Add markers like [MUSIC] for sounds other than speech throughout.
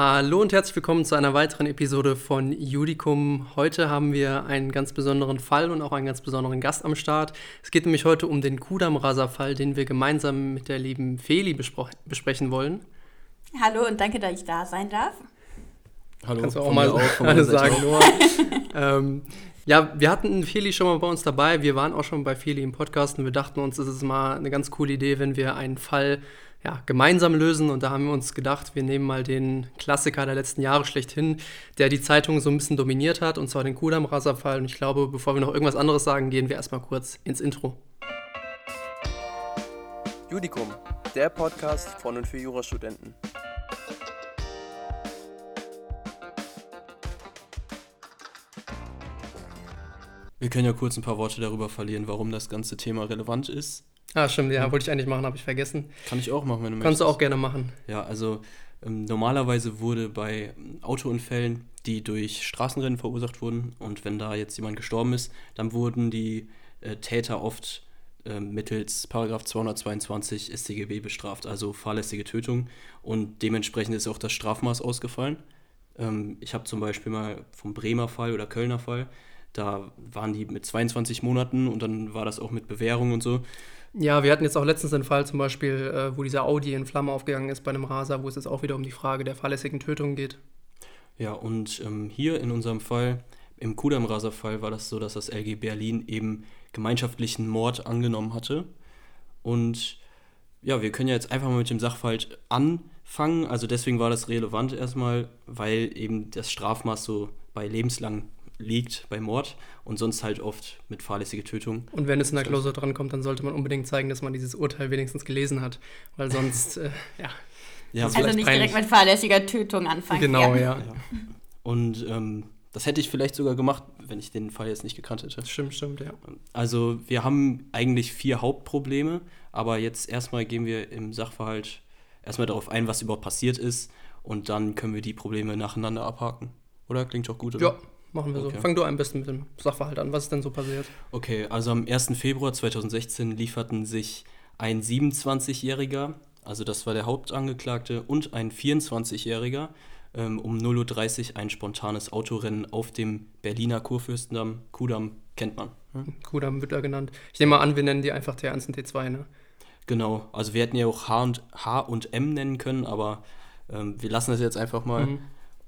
Hallo und herzlich willkommen zu einer weiteren Episode von Judicum. Heute haben wir einen ganz besonderen Fall und auch einen ganz besonderen Gast am Start. Es geht nämlich heute um den Kudam-Rasa-Fall, den wir gemeinsam mit der lieben Feli besprechen wollen. Hallo und danke, dass ich da sein darf. Hallo, Kannst du auch mal auch alles sagen, Noah. [LAUGHS] ähm, ja, wir hatten Feli schon mal bei uns dabei. Wir waren auch schon bei Feli im Podcast und wir dachten uns, es ist mal eine ganz coole Idee, wenn wir einen Fall ja, gemeinsam lösen. Und da haben wir uns gedacht, wir nehmen mal den Klassiker der letzten Jahre schlechthin, der die Zeitung so ein bisschen dominiert hat, und zwar den Kudam-Raserfall. Und ich glaube, bevor wir noch irgendwas anderes sagen, gehen wir erstmal kurz ins Intro. Judikum, der Podcast von und für Jurastudenten. Wir können ja kurz ein paar Worte darüber verlieren, warum das ganze Thema relevant ist. Ah, stimmt, ja, wollte ich eigentlich machen, habe ich vergessen. Kann ich auch machen, wenn du Kannst möchtest. Kannst du auch gerne machen. Ja, also ähm, normalerweise wurde bei Autounfällen, die durch Straßenrennen verursacht wurden, und wenn da jetzt jemand gestorben ist, dann wurden die äh, Täter oft äh, mittels Paragraph 222 StGB bestraft, also fahrlässige Tötung. Und dementsprechend ist auch das Strafmaß ausgefallen. Ähm, ich habe zum Beispiel mal vom Bremer Fall oder Kölner Fall da waren die mit 22 Monaten und dann war das auch mit Bewährung und so. Ja, wir hatten jetzt auch letztens den Fall zum Beispiel, äh, wo dieser Audi in Flammen aufgegangen ist bei einem Raser, wo es jetzt auch wieder um die Frage der fahrlässigen Tötung geht. Ja, und ähm, hier in unserem Fall, im Kudam-Raser-Fall, war das so, dass das LG Berlin eben gemeinschaftlichen Mord angenommen hatte. Und ja, wir können ja jetzt einfach mal mit dem Sachverhalt anfangen. Also deswegen war das relevant erstmal, weil eben das Strafmaß so bei lebenslang liegt bei Mord und sonst halt oft mit fahrlässiger Tötung. Und wenn es in der Klausur drankommt, dann sollte man unbedingt zeigen, dass man dieses Urteil wenigstens gelesen hat, weil sonst, äh, [LAUGHS] ja. ja also nicht direkt mit fahrlässiger Tötung anfangen. Genau, ja. ja. Und ähm, das hätte ich vielleicht sogar gemacht, wenn ich den Fall jetzt nicht gekannt hätte. Stimmt, stimmt, ja. Also wir haben eigentlich vier Hauptprobleme, aber jetzt erstmal gehen wir im Sachverhalt erstmal darauf ein, was überhaupt passiert ist und dann können wir die Probleme nacheinander abhaken. Oder? Klingt doch gut, oder? Ja, Machen wir okay. so. Fang du am besten mit dem Sachverhalt an. Was ist denn so passiert? Okay, also am 1. Februar 2016 lieferten sich ein 27-Jähriger, also das war der Hauptangeklagte, und ein 24-Jähriger ähm, um 0.30 Uhr ein spontanes Autorennen auf dem Berliner Kurfürstendamm. Kudamm kennt man. Hm? Kudamm wird er genannt. Ich nehme mal an, wir nennen die einfach T1 und T2, ne? Genau, also wir hätten ja auch H und, H und M nennen können, aber ähm, wir lassen das jetzt einfach mal. Mhm.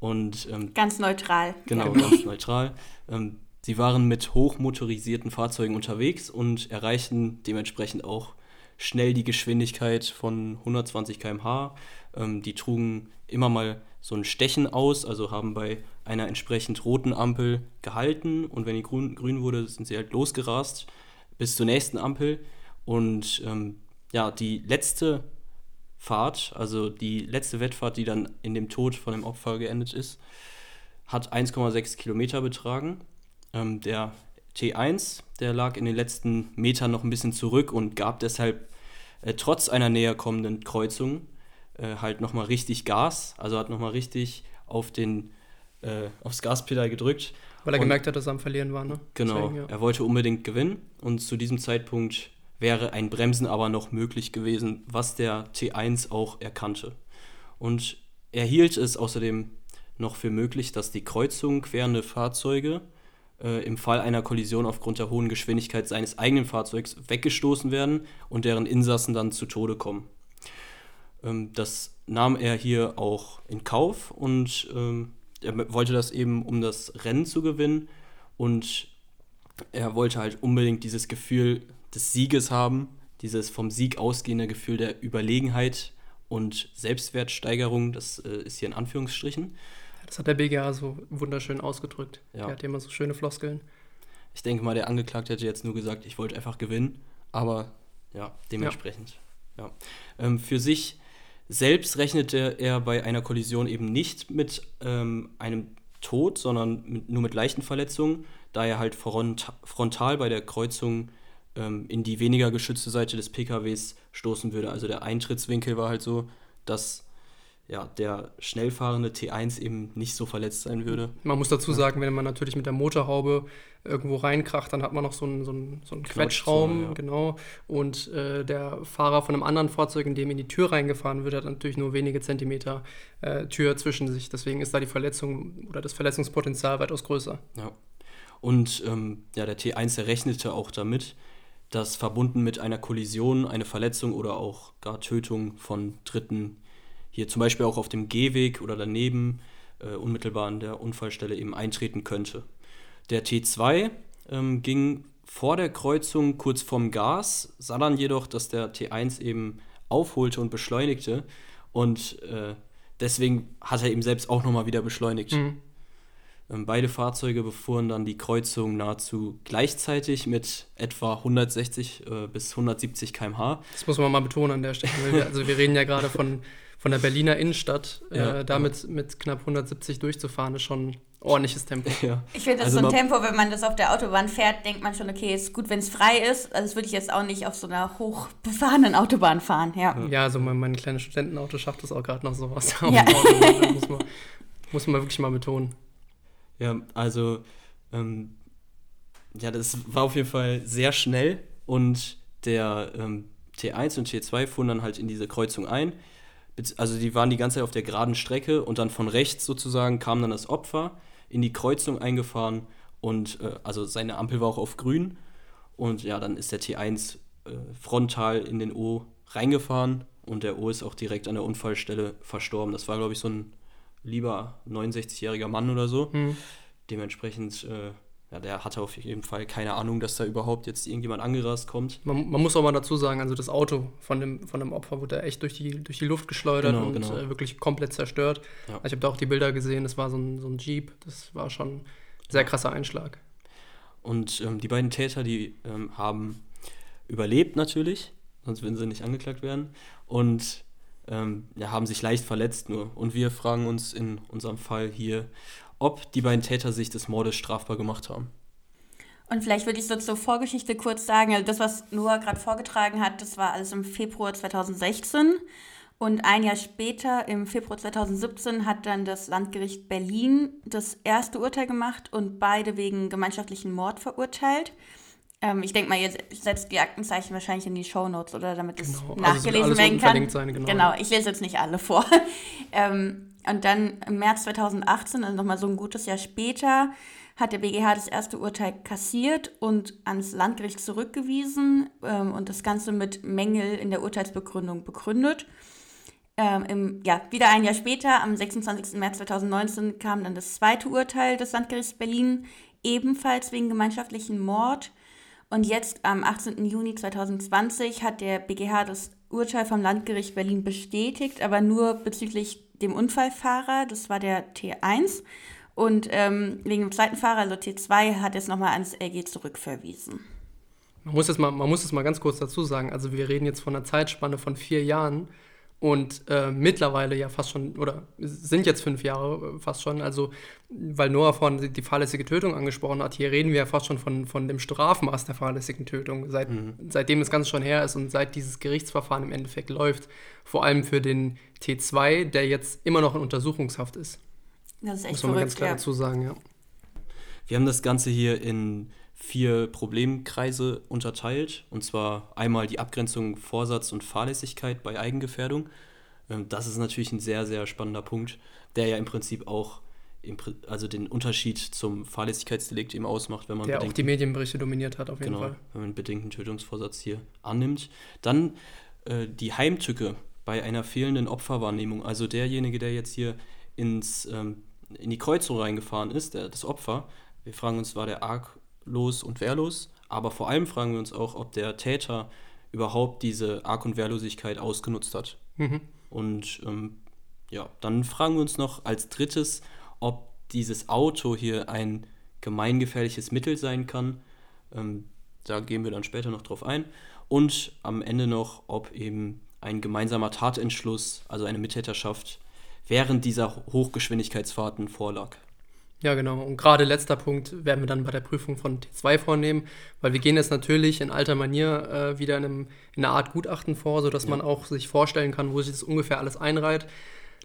Und, ähm, ganz neutral. Genau, ganz [LAUGHS] neutral. Ähm, sie waren mit hochmotorisierten Fahrzeugen unterwegs und erreichten dementsprechend auch schnell die Geschwindigkeit von 120 km/h. Ähm, die trugen immer mal so ein Stechen aus, also haben bei einer entsprechend roten Ampel gehalten und wenn die grün, grün wurde, sind sie halt losgerast bis zur nächsten Ampel. Und ähm, ja, die letzte Fahrt, also die letzte Wettfahrt, die dann in dem Tod von dem Opfer geendet ist, hat 1,6 Kilometer betragen. Ähm, der T1, der lag in den letzten Metern noch ein bisschen zurück und gab deshalb äh, trotz einer näher kommenden Kreuzung äh, halt nochmal richtig Gas, also hat nochmal richtig auf den, äh, aufs Gaspedal gedrückt. Weil er und, gemerkt hat, dass er am Verlieren war, ne? Genau, Deswegen, ja. er wollte unbedingt gewinnen und zu diesem Zeitpunkt wäre ein Bremsen aber noch möglich gewesen, was der T1 auch erkannte. Und er hielt es außerdem noch für möglich, dass die Kreuzung querende Fahrzeuge äh, im Fall einer Kollision aufgrund der hohen Geschwindigkeit seines eigenen Fahrzeugs weggestoßen werden und deren Insassen dann zu Tode kommen. Ähm, das nahm er hier auch in Kauf und ähm, er wollte das eben, um das Rennen zu gewinnen und er wollte halt unbedingt dieses Gefühl des Sieges haben, dieses vom Sieg ausgehende Gefühl der Überlegenheit und Selbstwertsteigerung, das äh, ist hier in Anführungsstrichen. Das hat der BGA so wunderschön ausgedrückt. Ja. Der hat immer so schöne Floskeln. Ich denke mal, der Angeklagte hätte jetzt nur gesagt, ich wollte einfach gewinnen, aber ja, dementsprechend. Ja. ja. Ähm, für sich selbst rechnete er bei einer Kollision eben nicht mit ähm, einem Tod, sondern mit, nur mit leichten Verletzungen, da er halt front, frontal bei der Kreuzung ähm, in die weniger geschützte Seite des PKWs stoßen würde. Also der Eintrittswinkel war halt so, dass ja, der schnellfahrende T1 eben nicht so verletzt sein würde. Man muss dazu sagen, wenn man natürlich mit der Motorhaube irgendwo reinkracht, dann hat man noch so einen, so einen, so einen Quetschraum, ja. genau. Und äh, der Fahrer von einem anderen Fahrzeug, in dem in die Tür reingefahren wird, hat natürlich nur wenige Zentimeter äh, Tür zwischen sich. Deswegen ist da die Verletzung oder das Verletzungspotenzial weitaus größer. Ja. Und ähm, ja, der T1 der rechnete auch damit, dass verbunden mit einer Kollision eine Verletzung oder auch gar Tötung von Dritten hier zum Beispiel auch auf dem Gehweg oder daneben äh, unmittelbar an der Unfallstelle eben eintreten könnte. Der T2 ähm, ging vor der Kreuzung kurz vorm Gas, sah dann jedoch, dass der T1 eben aufholte und beschleunigte und äh, deswegen hat er eben selbst auch nochmal wieder beschleunigt. Mhm. Ähm, beide Fahrzeuge befuhren dann die Kreuzung nahezu gleichzeitig mit etwa 160 äh, bis 170 km/h. Das muss man mal betonen an der Stelle. Wir, also wir reden ja gerade von, von der Berliner Innenstadt. Ja, äh, damit ja. mit knapp 170 durchzufahren, ist schon ordentliches Tempo. Ja. Ich finde, das also so ein Tempo, wenn man das auf der Autobahn fährt, denkt man schon, okay, ist gut, wenn es frei ist. Also das würde ich jetzt auch nicht auf so einer hochbefahrenen Autobahn fahren. Ja, ja also mein, mein kleines Studentenauto schafft das auch gerade noch sowas. Ja. [LAUGHS] muss, man, muss man wirklich mal betonen. Ja, also ähm, ja, das war auf jeden Fall sehr schnell und der ähm, T1 und T2 fuhren dann halt in diese Kreuzung ein. Also die waren die ganze Zeit auf der geraden Strecke und dann von rechts sozusagen kam dann das Opfer in die Kreuzung eingefahren und äh, also seine Ampel war auch auf grün und ja, dann ist der T1 äh, frontal in den O reingefahren und der O ist auch direkt an der Unfallstelle verstorben. Das war, glaube ich, so ein lieber 69-jähriger Mann oder so. Mhm. Dementsprechend, äh, ja, der hatte auf jeden Fall keine Ahnung, dass da überhaupt jetzt irgendjemand angerast kommt. Man, man, muss auch mal dazu sagen, also das Auto von dem, von dem Opfer wurde echt durch die, durch die Luft geschleudert genau, und genau. Äh, wirklich komplett zerstört. Ja. Ich habe da auch die Bilder gesehen, das war so ein, so ein Jeep, das war schon ein sehr krasser Einschlag. Und ähm, die beiden Täter, die ähm, haben überlebt natürlich, sonst würden sie nicht angeklagt werden. Und ähm, ja, haben sich leicht verletzt nur. Und wir fragen uns in unserem Fall hier, ob die beiden Täter sich des Mordes strafbar gemacht haben. Und vielleicht würde ich so zur Vorgeschichte kurz sagen, also das, was Noah gerade vorgetragen hat, das war alles im Februar 2016. Und ein Jahr später, im Februar 2017, hat dann das Landgericht Berlin das erste Urteil gemacht und beide wegen gemeinschaftlichen Mord verurteilt. Ähm, ich denke mal, ihr setzt die Aktenzeichen wahrscheinlich in die Shownotes, oder damit es genau. Also nachgelesen also werden kann. Sein, genau. genau, ich lese jetzt nicht alle vor. [LAUGHS] ähm, und dann im März 2018, also nochmal so ein gutes Jahr später, hat der BGH das erste Urteil kassiert und ans Landgericht zurückgewiesen ähm, und das Ganze mit Mängel in der Urteilsbegründung begründet. Ähm, im, ja, wieder ein Jahr später, am 26. März 2019, kam dann das zweite Urteil des Landgerichts Berlin, ebenfalls wegen gemeinschaftlichen Mord. Und jetzt am 18. Juni 2020 hat der BGH das Urteil vom Landgericht Berlin bestätigt, aber nur bezüglich dem Unfallfahrer, das war der T1. Und ähm, wegen dem zweiten Fahrer, also T2, hat es nochmal ans LG zurückverwiesen. Man muss, das mal, man muss das mal ganz kurz dazu sagen. Also wir reden jetzt von einer Zeitspanne von vier Jahren und äh, mittlerweile ja fast schon, oder sind jetzt fünf Jahre äh, fast schon, also weil Noah vorhin die, die fahrlässige Tötung angesprochen hat, hier reden wir ja fast schon von, von dem Strafmaß der fahrlässigen Tötung, seit, mhm. seitdem das Ganze schon her ist und seit dieses Gerichtsverfahren im Endeffekt läuft, vor allem für den T2, der jetzt immer noch in Untersuchungshaft ist. Das ist echt Muss man verrückt, ganz klar ja. dazu sagen, ja. Wir haben das Ganze hier in vier Problemkreise unterteilt. Und zwar einmal die Abgrenzung Vorsatz und Fahrlässigkeit bei Eigengefährdung. Ähm, das ist natürlich ein sehr, sehr spannender Punkt, der ja im Prinzip auch also den Unterschied zum Fahrlässigkeitsdelikt eben ausmacht, wenn man der auch die Medienberichte dominiert hat, auf jeden genau, Fall. Wenn man bedingten Tötungsvorsatz hier annimmt. Dann äh, die Heimtücke bei einer fehlenden Opferwahrnehmung. Also derjenige, der jetzt hier ins, ähm, in die Kreuzung reingefahren ist, der, das Opfer, wir fragen uns, war der arg los und wehrlos. Aber vor allem fragen wir uns auch, ob der Täter überhaupt diese Arg- und Wehrlosigkeit ausgenutzt hat. Mhm. Und ähm, ja, dann fragen wir uns noch als drittes, ob dieses Auto hier ein gemeingefährliches Mittel sein kann. Ähm, da gehen wir dann später noch drauf ein. Und am Ende noch, ob eben ein gemeinsamer Tatentschluss, also eine Mittäterschaft, während dieser Hochgeschwindigkeitsfahrten vorlag. Ja, genau. Und gerade letzter Punkt werden wir dann bei der Prüfung von T2 vornehmen, weil wir gehen jetzt natürlich in alter Manier äh, wieder in, einem, in, einer Art Gutachten vor, sodass ja. man auch sich vorstellen kann, wo sich das ungefähr alles einreiht.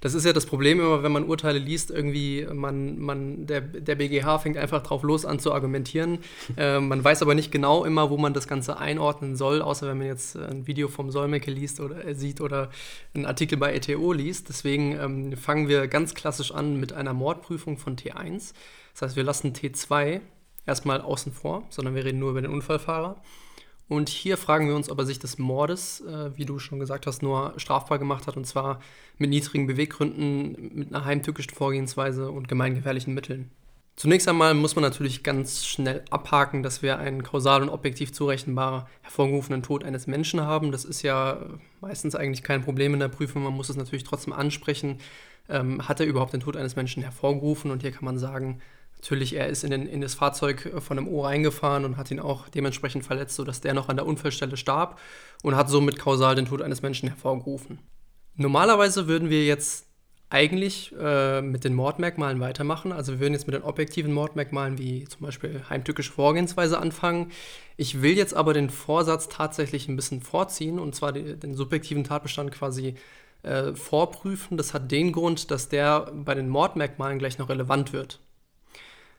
Das ist ja das Problem immer, wenn man Urteile liest, irgendwie, man, man, der, der BGH fängt einfach drauf los an zu argumentieren. [LAUGHS] äh, man weiß aber nicht genau immer, wo man das Ganze einordnen soll, außer wenn man jetzt ein Video vom Solmecke liest oder äh, sieht oder einen Artikel bei ETO liest. Deswegen ähm, fangen wir ganz klassisch an mit einer Mordprüfung von T1. Das heißt, wir lassen T2 erstmal außen vor, sondern wir reden nur über den Unfallfahrer. Und hier fragen wir uns, ob er sich des Mordes, äh, wie du schon gesagt hast, nur strafbar gemacht hat, und zwar mit niedrigen Beweggründen, mit einer heimtückischen Vorgehensweise und gemeingefährlichen Mitteln. Zunächst einmal muss man natürlich ganz schnell abhaken, dass wir einen kausal und objektiv zurechenbar hervorgerufenen Tod eines Menschen haben. Das ist ja meistens eigentlich kein Problem in der Prüfung. Man muss es natürlich trotzdem ansprechen. Ähm, hat er überhaupt den Tod eines Menschen hervorgerufen? Und hier kann man sagen, Natürlich, er ist in, den, in, das Fahrzeug von einem O reingefahren und hat ihn auch dementsprechend verletzt, sodass der noch an der Unfallstelle starb und hat somit kausal den Tod eines Menschen hervorgerufen. Normalerweise würden wir jetzt eigentlich äh, mit den Mordmerkmalen weitermachen. Also wir würden jetzt mit den objektiven Mordmerkmalen wie zum Beispiel heimtückische Vorgehensweise anfangen. Ich will jetzt aber den Vorsatz tatsächlich ein bisschen vorziehen und zwar die, den subjektiven Tatbestand quasi äh, vorprüfen. Das hat den Grund, dass der bei den Mordmerkmalen gleich noch relevant wird.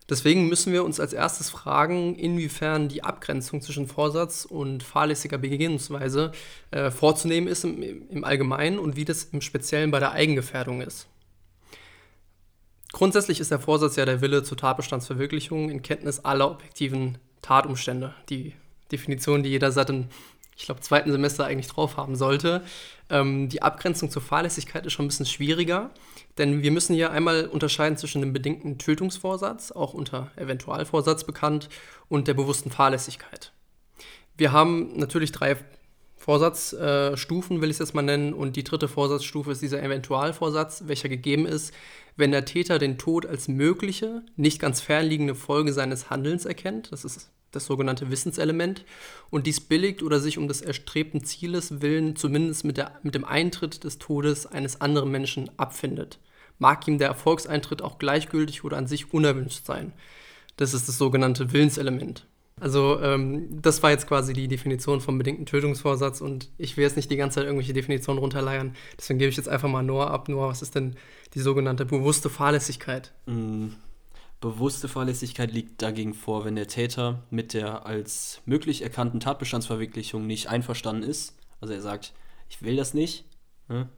Deswegen müssen wir uns als erstes fragen, inwiefern die Abgrenzung zwischen Vorsatz und fahrlässiger Begehensweise äh, vorzunehmen ist im, im Allgemeinen und wie das im Speziellen bei der Eigengefährdung ist. Grundsätzlich ist der Vorsatz ja der Wille zur Tatbestandsverwirklichung in Kenntnis aller objektiven Tatumstände. Die Definition, die jeder seit dem, ich glaube, zweiten Semester eigentlich drauf haben sollte. Ähm, die Abgrenzung zur Fahrlässigkeit ist schon ein bisschen schwieriger, denn wir müssen hier einmal unterscheiden zwischen dem bedingten Tötungsvorsatz, auch unter Eventualvorsatz bekannt, und der bewussten Fahrlässigkeit. Wir haben natürlich drei Vorsatzstufen, äh, will ich es jetzt mal nennen, und die dritte Vorsatzstufe ist dieser Eventualvorsatz, welcher gegeben ist, wenn der Täter den Tod als mögliche, nicht ganz fernliegende Folge seines Handelns erkennt. Das ist das sogenannte Wissenselement, und dies billigt oder sich um des erstrebten Zieles willen zumindest mit, der, mit dem Eintritt des Todes eines anderen Menschen abfindet. Mag ihm der Erfolgseintritt auch gleichgültig oder an sich unerwünscht sein. Das ist das sogenannte Willenselement. Also ähm, das war jetzt quasi die Definition vom bedingten Tötungsvorsatz und ich will jetzt nicht die ganze Zeit irgendwelche Definitionen runterleiern. Deswegen gebe ich jetzt einfach mal Noah ab. Noah, was ist denn die sogenannte bewusste Fahrlässigkeit? Mm, Bewusste Fahrlässigkeit liegt dagegen vor, wenn der Täter mit der als möglich erkannten Tatbestandsverwirklichung nicht einverstanden ist. Also er sagt, ich will das nicht. Ne?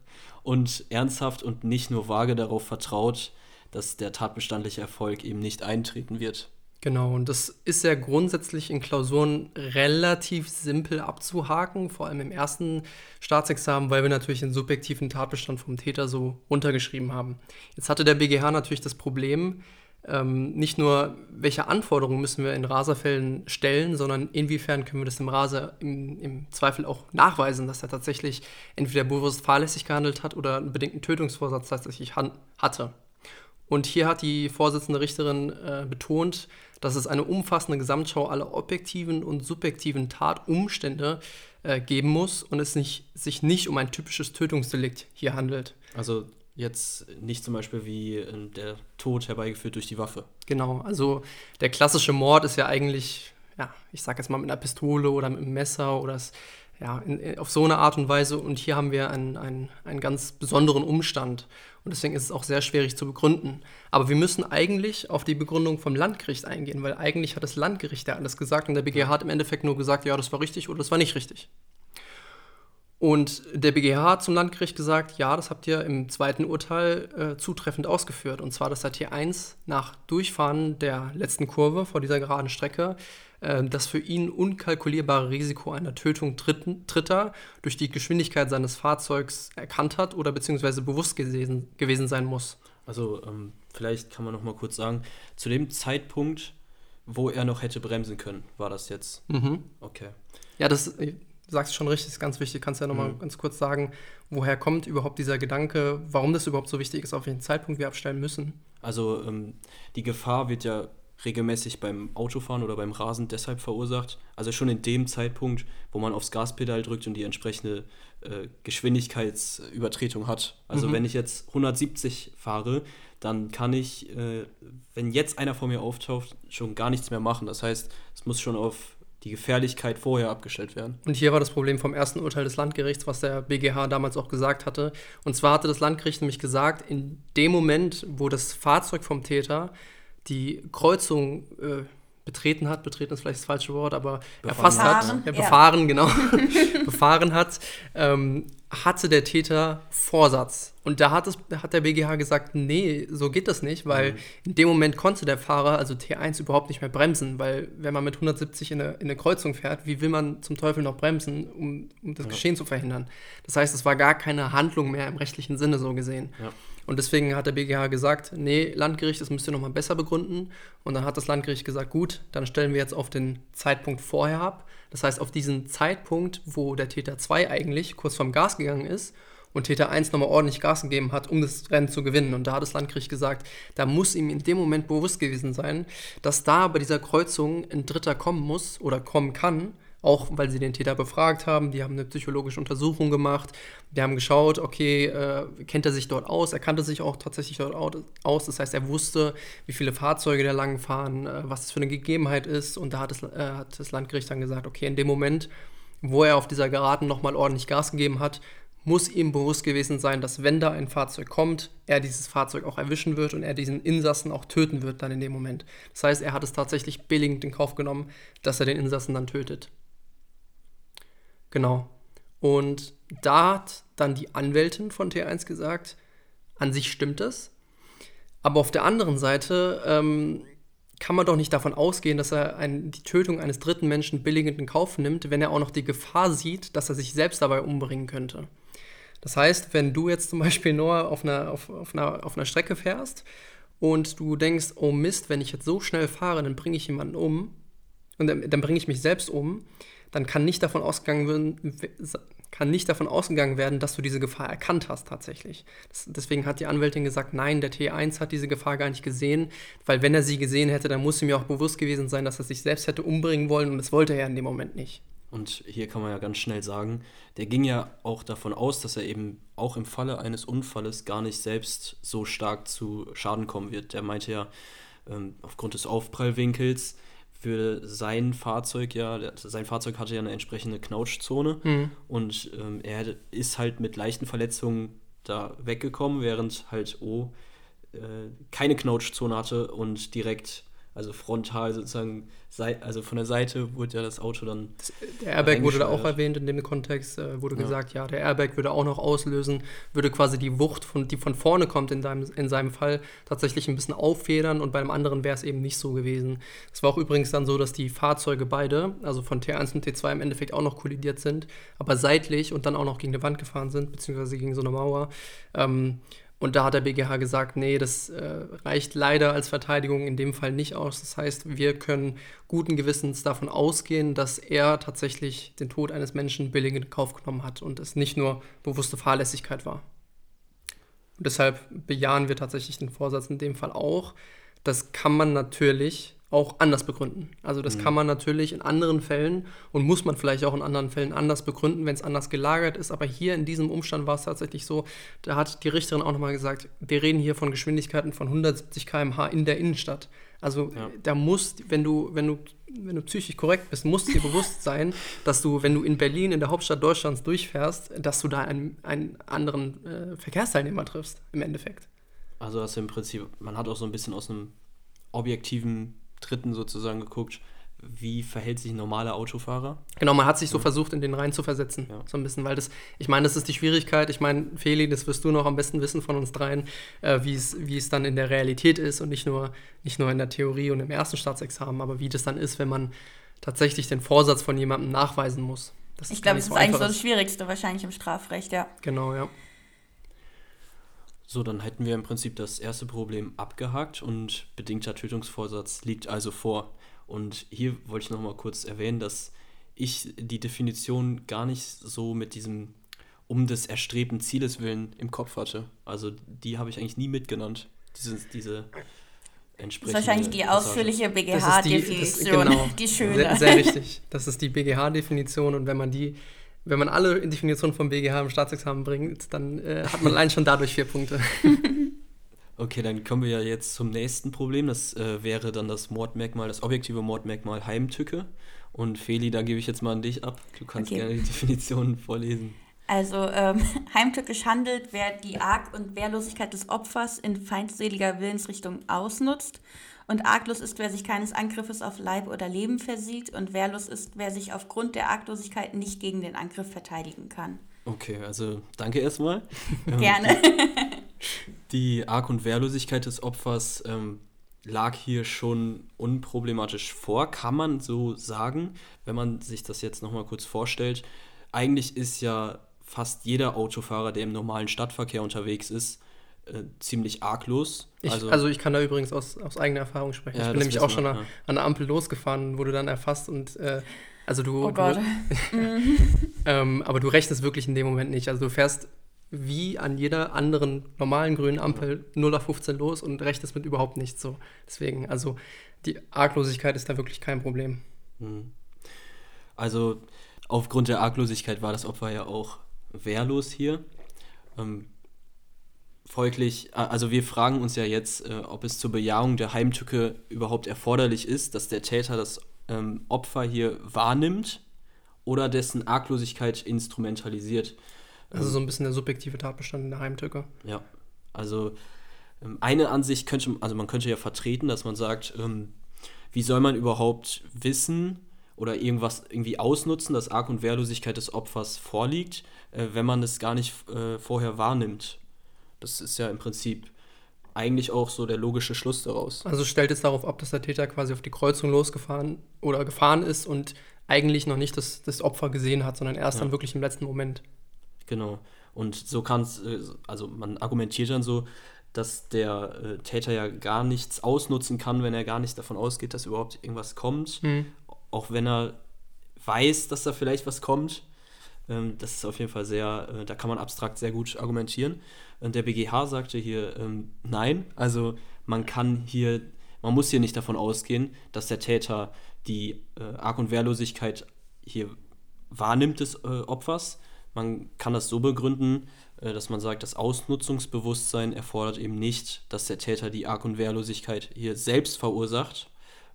Und ernsthaft und nicht nur vage darauf vertraut, dass der tatbestandliche Erfolg eben nicht eintreten wird. Genau, und das ist ja grundsätzlich in Klausuren relativ simpel abzuhaken, vor allem im ersten Staatsexamen, weil wir natürlich den subjektiven Tatbestand vom Täter so runtergeschrieben haben. Jetzt hatte der BGH natürlich das Problem, ähm, nicht nur, welche Anforderungen müssen wir in Raserfällen stellen, sondern inwiefern können wir das dem Raser im, im, Zweifel auch nachweisen, dass er tatsächlich entweder bewusst fahrlässig gehandelt hat oder einen bedingten Tötungsvorsatz tatsächlich hatte. Und hier hat die Vorsitzende Richterin äh, betont, dass es eine umfassende Gesamtschau aller objektiven und subjektiven Tatumstände äh, geben muss und es nicht, sich nicht um ein typisches Tötungsdelikt hier handelt. Also Jetzt nicht zum Beispiel wie äh, der Tod herbeigeführt durch die Waffe. Genau, also der klassische Mord ist ja eigentlich, ja, ich sag jetzt mal mit einer Pistole oder mit einem Messer oder es, ja, in, in, auf so eine Art und Weise. Und hier haben wir einen, einen, einen ganz besonderen Umstand. Und deswegen ist es auch sehr schwierig zu begründen. Aber wir müssen eigentlich auf die Begründung vom Landgericht eingehen, weil eigentlich hat das Landgericht ja alles gesagt und der BGH hat im Endeffekt nur gesagt, ja, das war richtig oder das war nicht richtig. Und der BGH hat zum Landgericht gesagt, ja, das habt ihr im zweiten Urteil äh, zutreffend ausgeführt. Und zwar, dass der T1 nach Durchfahren der letzten Kurve vor dieser geraden Strecke äh, das für ihn unkalkulierbare Risiko einer Tötung Dritten, Dritter durch die Geschwindigkeit seines Fahrzeugs erkannt hat oder beziehungsweise bewusst gewesen, gewesen sein muss. Also ähm, vielleicht kann man noch mal kurz sagen, zu dem Zeitpunkt, wo er noch hätte bremsen können, war das jetzt? Mhm. Okay. Ja, das sagst schon richtig, ist ganz wichtig. Kannst du ja nochmal mhm. ganz kurz sagen, woher kommt überhaupt dieser Gedanke, warum das überhaupt so wichtig ist, auf welchen Zeitpunkt wir abstellen müssen? Also ähm, die Gefahr wird ja regelmäßig beim Autofahren oder beim Rasen deshalb verursacht. Also schon in dem Zeitpunkt, wo man aufs Gaspedal drückt und die entsprechende äh, Geschwindigkeitsübertretung hat. Also mhm. wenn ich jetzt 170 fahre, dann kann ich, äh, wenn jetzt einer vor mir auftaucht, schon gar nichts mehr machen. Das heißt, es muss schon auf die Gefährlichkeit vorher abgestellt werden. Und hier war das Problem vom ersten Urteil des Landgerichts, was der BGH damals auch gesagt hatte. Und zwar hatte das Landgericht nämlich gesagt, in dem Moment, wo das Fahrzeug vom Täter die Kreuzung äh, betreten hat, betreten ist vielleicht das falsche Wort, aber befahren. erfasst hat, ja, befahren, ja. genau, [LAUGHS] befahren hat, ähm, hatte der Täter Vorsatz. Und da hat, es, hat der BGH gesagt, nee, so geht das nicht, weil mhm. in dem Moment konnte der Fahrer, also T1, überhaupt nicht mehr bremsen, weil wenn man mit 170 in eine, in eine Kreuzung fährt, wie will man zum Teufel noch bremsen, um, um das ja. Geschehen zu verhindern? Das heißt, es war gar keine Handlung mehr im rechtlichen Sinne so gesehen. Ja. Und deswegen hat der BGH gesagt, nee, Landgericht, das müsst ihr nochmal besser begründen. Und dann hat das Landgericht gesagt, gut, dann stellen wir jetzt auf den Zeitpunkt vorher ab. Das heißt, auf diesen Zeitpunkt, wo der Täter 2 eigentlich kurz vorm Gas gegangen ist und Täter 1 nochmal ordentlich Gas gegeben hat, um das Rennen zu gewinnen. Und da hat das Landgericht gesagt, da muss ihm in dem Moment bewusst gewesen sein, dass da bei dieser Kreuzung ein Dritter kommen muss oder kommen kann, auch weil sie den Täter befragt haben. Die haben eine psychologische Untersuchung gemacht. Die haben geschaut, okay, äh, kennt er sich dort aus? Er kannte sich auch tatsächlich dort aus. Das heißt, er wusste, wie viele Fahrzeuge da lang fahren, äh, was das für eine Gegebenheit ist. Und da hat das, äh, hat das Landgericht dann gesagt, okay, in dem Moment, wo er auf dieser Geraden nochmal ordentlich Gas gegeben hat, muss ihm bewusst gewesen sein, dass wenn da ein Fahrzeug kommt, er dieses Fahrzeug auch erwischen wird und er diesen Insassen auch töten wird dann in dem Moment. Das heißt, er hat es tatsächlich billigend in Kauf genommen, dass er den Insassen dann tötet. Genau. Und da hat dann die Anwältin von T1 gesagt, an sich stimmt es. Aber auf der anderen Seite ähm, kann man doch nicht davon ausgehen, dass er ein, die Tötung eines dritten Menschen billigend in Kauf nimmt, wenn er auch noch die Gefahr sieht, dass er sich selbst dabei umbringen könnte. Das heißt, wenn du jetzt zum Beispiel nur auf einer, auf, auf einer, auf einer Strecke fährst und du denkst, oh Mist, wenn ich jetzt so schnell fahre, dann bringe ich jemanden um und dann, dann bringe ich mich selbst um, dann kann nicht davon ausgegangen werden, kann nicht davon ausgegangen werden, dass du diese Gefahr erkannt hast tatsächlich. Das, deswegen hat die Anwältin gesagt, nein, der T1 hat diese Gefahr gar nicht gesehen, weil wenn er sie gesehen hätte, dann muss ihm ja auch bewusst gewesen sein, dass er sich selbst hätte umbringen wollen und das wollte er in dem Moment nicht. Und hier kann man ja ganz schnell sagen, der ging ja auch davon aus, dass er eben auch im Falle eines Unfalles gar nicht selbst so stark zu Schaden kommen wird. Der meinte ja, ähm, aufgrund des Aufprallwinkels für sein Fahrzeug ja, sein Fahrzeug hatte ja eine entsprechende Knautschzone mhm. und ähm, er ist halt mit leichten Verletzungen da weggekommen, während halt O äh, keine Knautschzone hatte und direkt also frontal sozusagen, also von der Seite wurde ja das Auto dann. Der Airbag wurde da auch erwähnt in dem Kontext, äh, wurde ja. gesagt, ja, der Airbag würde auch noch auslösen, würde quasi die Wucht, von, die von vorne kommt in, deinem, in seinem Fall, tatsächlich ein bisschen auffedern und beim anderen wäre es eben nicht so gewesen. Es war auch übrigens dann so, dass die Fahrzeuge beide, also von T1 und T2 im Endeffekt auch noch kollidiert sind, aber seitlich und dann auch noch gegen eine Wand gefahren sind, beziehungsweise gegen so eine Mauer. Ähm, und da hat der BGH gesagt, nee, das äh, reicht leider als Verteidigung in dem Fall nicht aus. Das heißt, wir können guten Gewissens davon ausgehen, dass er tatsächlich den Tod eines Menschen billig in Kauf genommen hat und es nicht nur bewusste Fahrlässigkeit war. Und deshalb bejahen wir tatsächlich den Vorsatz in dem Fall auch. Das kann man natürlich auch anders begründen. Also das mhm. kann man natürlich in anderen Fällen und muss man vielleicht auch in anderen Fällen anders begründen, wenn es anders gelagert ist. Aber hier in diesem Umstand war es tatsächlich so, da hat die Richterin auch nochmal gesagt, wir reden hier von Geschwindigkeiten von 170 km/h in der Innenstadt. Also ja. da muss, wenn du, wenn du, wenn du psychisch korrekt bist, muss dir bewusst [LAUGHS] sein, dass du, wenn du in Berlin, in der Hauptstadt Deutschlands, durchfährst, dass du da einen, einen anderen äh, Verkehrsteilnehmer triffst, im Endeffekt. Also du im Prinzip, man hat auch so ein bisschen aus einem objektiven Dritten sozusagen geguckt, wie verhält sich ein normaler Autofahrer? Genau, man hat sich so ja. versucht, in den rein zu versetzen. Ja. So ein bisschen, weil das, ich meine, das ist die Schwierigkeit. Ich meine, Feli, das wirst du noch am besten wissen von uns dreien, äh, wie es dann in der Realität ist und nicht nur, nicht nur in der Theorie und im ersten Staatsexamen, aber wie das dann ist, wenn man tatsächlich den Vorsatz von jemandem nachweisen muss. Das ich glaube, das ist eigentlich so das Schwierigste wahrscheinlich im Strafrecht, ja. Genau, ja. So, dann hätten wir im Prinzip das erste Problem abgehakt und bedingter Tötungsvorsatz liegt also vor. Und hier wollte ich nochmal kurz erwähnen, dass ich die Definition gar nicht so mit diesem um des erstrebten Zieles willen im Kopf hatte. Also die habe ich eigentlich nie mitgenannt. Diese, diese entsprechende. Das ist wahrscheinlich die ausführliche BGH-Definition, die, genau, die schöne. Sehr, sehr richtig. Das ist die BGH-Definition und wenn man die wenn man alle Definitionen vom BGH im Staatsexamen bringt, dann äh, hat man allein schon dadurch vier Punkte. [LAUGHS] Okay, dann kommen wir ja jetzt zum nächsten Problem. Das äh, wäre dann das Mordmerkmal, das objektive Mordmerkmal Heimtücke. Und Feli, da gebe ich jetzt mal an dich ab. Du kannst okay. gerne die Definition vorlesen. Also ähm, [LAUGHS] heimtückisch handelt, wer die Arg- und Wehrlosigkeit des Opfers in feindseliger Willensrichtung ausnutzt. Und arglos ist, wer sich keines Angriffes auf Leib oder Leben versieht. Und wehrlos ist, wer sich aufgrund der Arglosigkeit nicht gegen den Angriff verteidigen kann. Okay, also danke erstmal. [LAUGHS] Gerne. die Arg- und Wehrlosigkeit des Opfers ähm, lag hier schon unproblematisch vor, kann man so sagen, wenn man sich das jetzt nochmal kurz vorstellt. Eigentlich ist ja fast jeder Autofahrer, der im normalen Stadtverkehr unterwegs ist, äh, ziemlich arglos. Ich, also, also, ich kann da übrigens aus, aus eigener Erfahrung sprechen. Ja, ich bin nämlich auch schon wir, ja. an der Ampel losgefahren, wurde dann erfasst und äh, also du. Oh Gott. Du, [LAUGHS] ähm, aber du rechnest wirklich in dem Moment nicht. Also du fährst wie an jeder anderen normalen grünen Ampel 0 auf 15 los und rechnest mit überhaupt nichts so. Deswegen, also die Arglosigkeit ist da wirklich kein Problem. Mhm. Also aufgrund der Arglosigkeit war das Opfer ja auch wehrlos hier. Ähm, folglich, also wir fragen uns ja jetzt, äh, ob es zur Bejahung der Heimtücke überhaupt erforderlich ist, dass der Täter das ähm, Opfer hier wahrnimmt oder dessen Arglosigkeit instrumentalisiert. Also so ein bisschen der subjektive Tatbestand in der Heimtücke. Ja, also ähm, eine Ansicht könnte, also man könnte ja vertreten, dass man sagt, ähm, wie soll man überhaupt wissen, oder irgendwas irgendwie ausnutzen, dass Arg- und Wehrlosigkeit des Opfers vorliegt, äh, wenn man es gar nicht äh, vorher wahrnimmt. Das ist ja im Prinzip eigentlich auch so der logische Schluss daraus. Also stellt es darauf ab, dass der Täter quasi auf die Kreuzung losgefahren oder gefahren ist und eigentlich noch nicht das, das Opfer gesehen hat, sondern erst ja. dann wirklich im letzten Moment. Genau. Und so kann es, äh, also man argumentiert dann so, dass der äh, Täter ja gar nichts ausnutzen kann, wenn er gar nicht davon ausgeht, dass überhaupt irgendwas kommt. Mhm auch wenn er weiß, dass da vielleicht was kommt. Ähm, das ist auf jeden Fall sehr, äh, da kann man abstrakt sehr gut argumentieren. Und der BGH sagte hier ähm, nein, also man kann hier, man muss hier nicht davon ausgehen, dass der Täter die äh, Arg- und Wehrlosigkeit hier wahrnimmt des äh, Opfers. Man kann das so begründen, äh, dass man sagt, das Ausnutzungsbewusstsein erfordert eben nicht, dass der Täter die Arg- und Wehrlosigkeit hier selbst verursacht.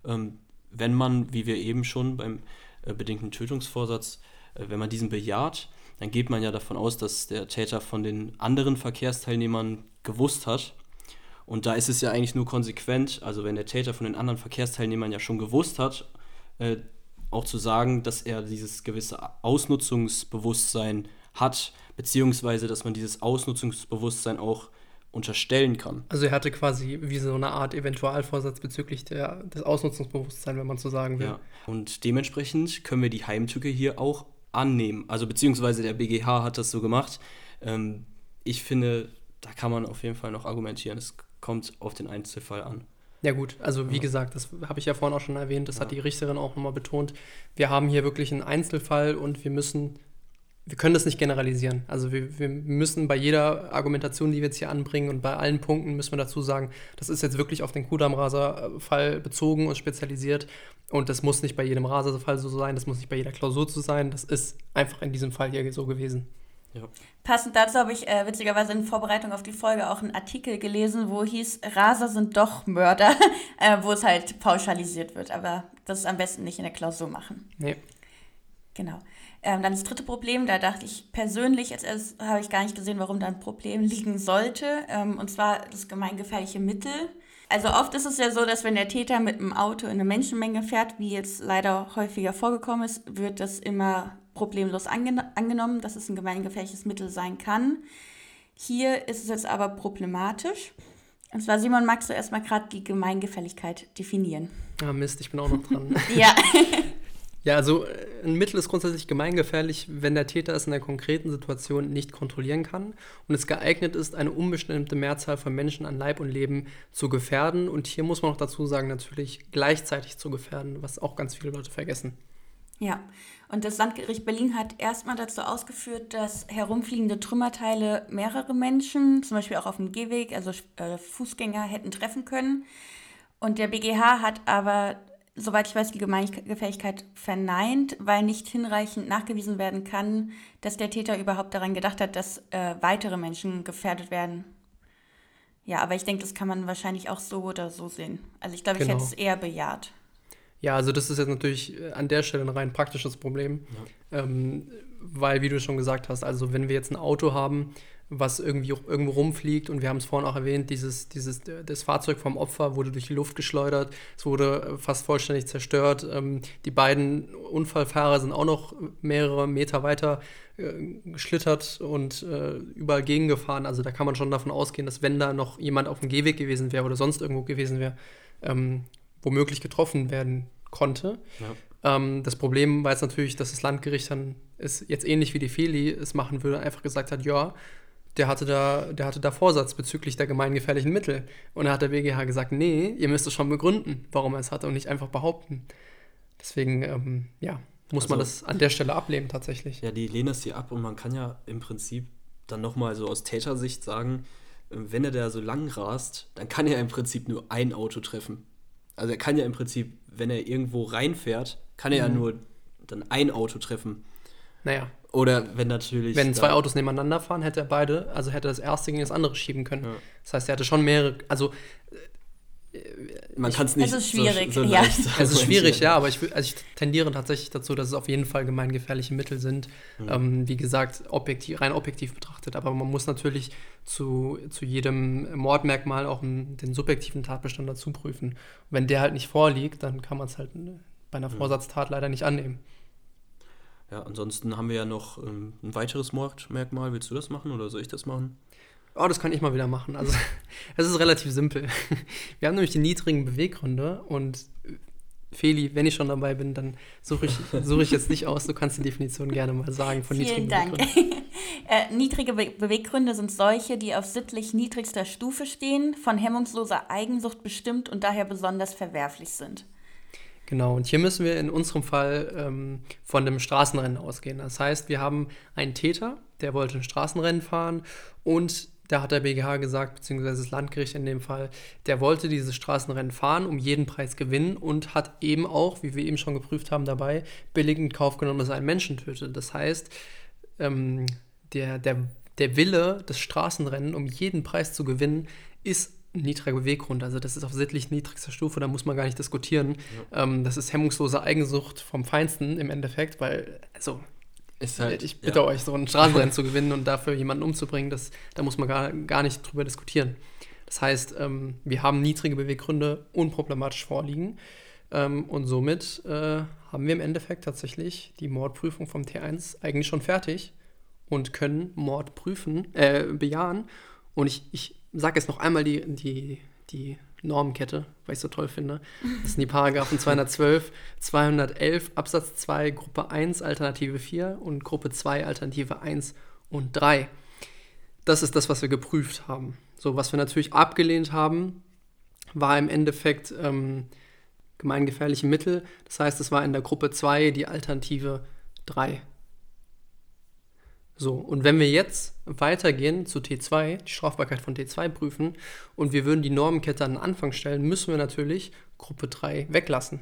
Ähm, wenn man, wie wir eben schon beim äh, bedingten Tötungsvorsatz, äh, wenn man diesen bejaht, dann geht man ja davon aus, dass der Täter von den anderen Verkehrsteilnehmern gewusst hat. Und da ist es ja eigentlich nur konsequent, also wenn der Täter von den anderen Verkehrsteilnehmern ja schon gewusst hat, äh, auch zu sagen, dass er dieses gewisse Ausnutzungsbewusstsein hat, beziehungsweise dass man dieses Ausnutzungsbewusstsein auch unterstellen kann. Also er hatte quasi wie so eine Art Eventualvorsatz bezüglich der, des Ausnutzungsbewusstseins, wenn man so sagen will. Ja. Und dementsprechend können wir die Heimtücke hier auch annehmen. Also beziehungsweise der BGH hat das so gemacht. Ähm, ich finde, da kann man auf jeden Fall noch argumentieren. Es kommt auf den Einzelfall an. Ja gut, also wie ja. gesagt, das habe ich ja vorhin auch schon erwähnt, das ja. hat die Richterin auch nochmal betont. Wir haben hier wirklich einen Einzelfall und wir müssen wir können das nicht generalisieren. Also wir, wir, müssen bei jeder Argumentation, die wir jetzt hier anbringen und bei allen Punkten müssen wir dazu sagen, das ist jetzt wirklich auf den Kudam-Raser-Fall bezogen und spezialisiert. Und das muss nicht bei jedem Raser-Fall so sein, das muss nicht bei jeder Klausur so sein. Das ist einfach in diesem Fall hier so gewesen. Ja. Passend dazu habe ich äh, witzigerweise in Vorbereitung auf die Folge auch einen Artikel gelesen, wo hieß, Raser sind doch Mörder, [LAUGHS] äh, wo es halt pauschalisiert wird. Aber das ist am besten nicht in der Klausur machen. Nee. Genau. Ähm, dann das dritte Problem, da dachte ich persönlich, als erstes habe ich gar nicht gesehen, warum da ein Problem liegen sollte. Ähm, und zwar das gemeingefährliche Mittel. Also oft ist es ja so, dass wenn der Täter mit einem Auto in eine Menschenmenge fährt, wie jetzt leider häufiger vorgekommen ist, wird das immer problemlos angen angenommen, dass es ein gemeingefährliches Mittel sein kann. Hier ist es jetzt aber problematisch. Und zwar, Simon, magst du erstmal gerade die Gemeingefälligkeit definieren? Ah, Mist, ich bin auch noch dran. [LAUGHS] ja. [LAUGHS] Ja, also äh, ein Mittel ist grundsätzlich gemeingefährlich, wenn der Täter es in der konkreten Situation nicht kontrollieren kann und es geeignet ist, eine unbestimmte Mehrzahl von Menschen an Leib und Leben zu gefährden. Und hier muss man auch dazu sagen, natürlich gleichzeitig zu gefährden, was auch ganz viele Leute vergessen. Ja, und das Landgericht Berlin hat erstmal dazu ausgeführt, dass herumfliegende Trümmerteile mehrere Menschen, zum Beispiel auch auf dem Gehweg, also äh, Fußgänger, hätten treffen können. Und der BGH hat aber soweit ich weiß, die Gemeingefährlichkeit verneint, weil nicht hinreichend nachgewiesen werden kann, dass der Täter überhaupt daran gedacht hat, dass äh, weitere Menschen gefährdet werden. Ja, aber ich denke, das kann man wahrscheinlich auch so oder so sehen. Also ich glaube, genau. ich hätte es eher bejaht. Ja, also das ist jetzt natürlich an der Stelle ein rein praktisches Problem, ja. ähm, weil, wie du schon gesagt hast, also wenn wir jetzt ein Auto haben, was irgendwie irgendwo rumfliegt und wir haben es vorhin auch erwähnt, dieses, dieses, das Fahrzeug vom Opfer wurde durch die Luft geschleudert, es wurde fast vollständig zerstört. Ähm, die beiden Unfallfahrer sind auch noch mehrere Meter weiter äh, geschlittert und äh, überall gegengefahren. Also da kann man schon davon ausgehen, dass wenn da noch jemand auf dem Gehweg gewesen wäre oder sonst irgendwo gewesen wäre, ähm, womöglich getroffen werden konnte. Ja. Ähm, das Problem war jetzt natürlich, dass das Landgericht dann es jetzt ähnlich wie die Feli es machen würde, einfach gesagt hat, ja, der hatte da, der hatte da Vorsatz bezüglich der gemeingefährlichen Mittel. Und da hat der BGH gesagt, nee, ihr müsst es schon begründen, warum er es hatte und nicht einfach behaupten. Deswegen, ähm, ja, muss also, man das an der Stelle ablehnen tatsächlich. Ja, die lehnen es hier ab und man kann ja im Prinzip dann nochmal so aus Tätersicht sagen, äh, wenn er da so lang rast, dann kann er im Prinzip nur ein Auto treffen. Also er kann ja im Prinzip, wenn er irgendwo reinfährt, kann er mhm. ja nur dann ein Auto treffen. Naja. Oder wenn natürlich. Wenn zwei Autos nebeneinander fahren, hätte er beide, also hätte er das erste gegen das andere schieben können. Ja. Das heißt, er hatte schon mehrere, also man kann es nicht. Es ist schwierig, so, so ja. Es ist schwierig, ja, aber ich, also ich tendiere tatsächlich dazu, dass es auf jeden Fall gemeingefährliche Mittel sind. Mhm. Ähm, wie gesagt, objektiv, rein objektiv betrachtet. Aber man muss natürlich zu, zu jedem Mordmerkmal auch einen, den subjektiven Tatbestand dazu prüfen. wenn der halt nicht vorliegt, dann kann man es halt bei einer. Vorsatztat leider nicht annehmen. Ja, ansonsten haben wir ja noch ähm, ein weiteres Mordmerkmal. Willst du das machen oder soll ich das machen? Oh, das kann ich mal wieder machen. Also, [LAUGHS] es ist relativ simpel. [LAUGHS] Wir haben nämlich die niedrigen Beweggründe und äh, Feli, wenn ich schon dabei bin, dann suche ich, [LAUGHS] such ich jetzt nicht aus. Du kannst die Definition gerne mal sagen von Vielen niedrigen Dank. Beweggründen. äh, niedrige Be Beweggründe sind solche, die auf sittlich niedrigster Stufe stehen, von hemmungsloser Eigensucht bestimmt und daher besonders verwerflich sind. Genau, und hier müssen wir in unserem Fall ähm, von einem Straßenrennen ausgehen. Das heißt, wir haben einen Täter, der wollte ein Straßenrennen fahren und da hat der BGH gesagt, beziehungsweise das Landgericht in dem Fall, der wollte dieses Straßenrennen fahren, um jeden Preis gewinnen und hat eben auch, wie wir eben schon geprüft haben, dabei billig in Kauf genommen, dass er einen Menschen tötet. Das heißt, ähm, der, der, der Wille, das Straßenrennen um jeden Preis zu gewinnen, ist niedriger Beweggrund. Also das ist auf sittlich niedrigster Stufe, da muss man gar nicht diskutieren. Ja. Ähm, das ist hemmungslose Eigensucht vom Feinsten im Endeffekt, weil, also Halt, ich bitte ja. euch, so ein Straßenrennen zu gewinnen und dafür jemanden umzubringen, das, da muss man gar, gar nicht drüber diskutieren. Das heißt, ähm, wir haben niedrige Beweggründe unproblematisch vorliegen ähm, und somit äh, haben wir im Endeffekt tatsächlich die Mordprüfung vom T1 eigentlich schon fertig und können Mord prüfen, äh, bejahen. Und ich, ich sage jetzt noch einmal die, die, die Normenkette, weil ich so toll finde. Das sind die Paragraphen [LAUGHS] 212, 211 Absatz 2, Gruppe 1, Alternative 4 und Gruppe 2, Alternative 1 und 3. Das ist das, was wir geprüft haben. So, was wir natürlich abgelehnt haben, war im Endeffekt ähm, gemeingefährliche Mittel. Das heißt, es war in der Gruppe 2 die Alternative 3. So, und wenn wir jetzt weitergehen zu T2, die Strafbarkeit von T2 prüfen, und wir würden die Normenkette an den Anfang stellen, müssen wir natürlich Gruppe 3 weglassen.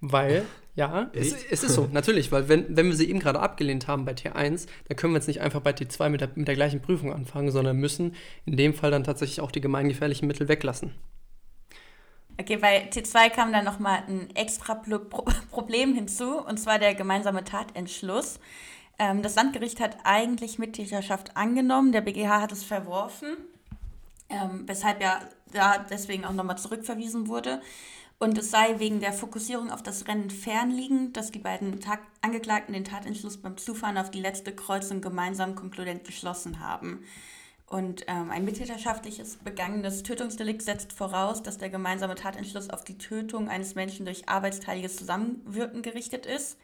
Weil, [LAUGHS] ja, es, es, ist so, [LAUGHS] natürlich, weil wenn, wenn wir sie eben gerade abgelehnt haben bei T1, dann können wir jetzt nicht einfach bei T2 mit der, mit der gleichen Prüfung anfangen, sondern müssen in dem Fall dann tatsächlich auch die gemeingefährlichen Mittel weglassen. Okay, bei T2 kam dann nochmal ein extra [LAUGHS] Problem hinzu, und zwar der gemeinsame Tatentschluss. Ähm, das Landgericht hat eigentlich Mittäterschaft angenommen, der BGH hat es verworfen, ähm, weshalb ja da deswegen auch nochmal zurückverwiesen wurde. Und es sei wegen der Fokussierung auf das Rennen fernliegend, dass die beiden Tag Angeklagten den Tatentschluss beim Zufahren auf die letzte Kreuzung gemeinsam konkludent geschlossen haben. Und ähm, ein mittäterschaftliches begangenes Tötungsdelikt setzt voraus, dass der gemeinsame Tatentschluss auf die Tötung eines Menschen durch arbeitsteiliges Zusammenwirken gerichtet ist.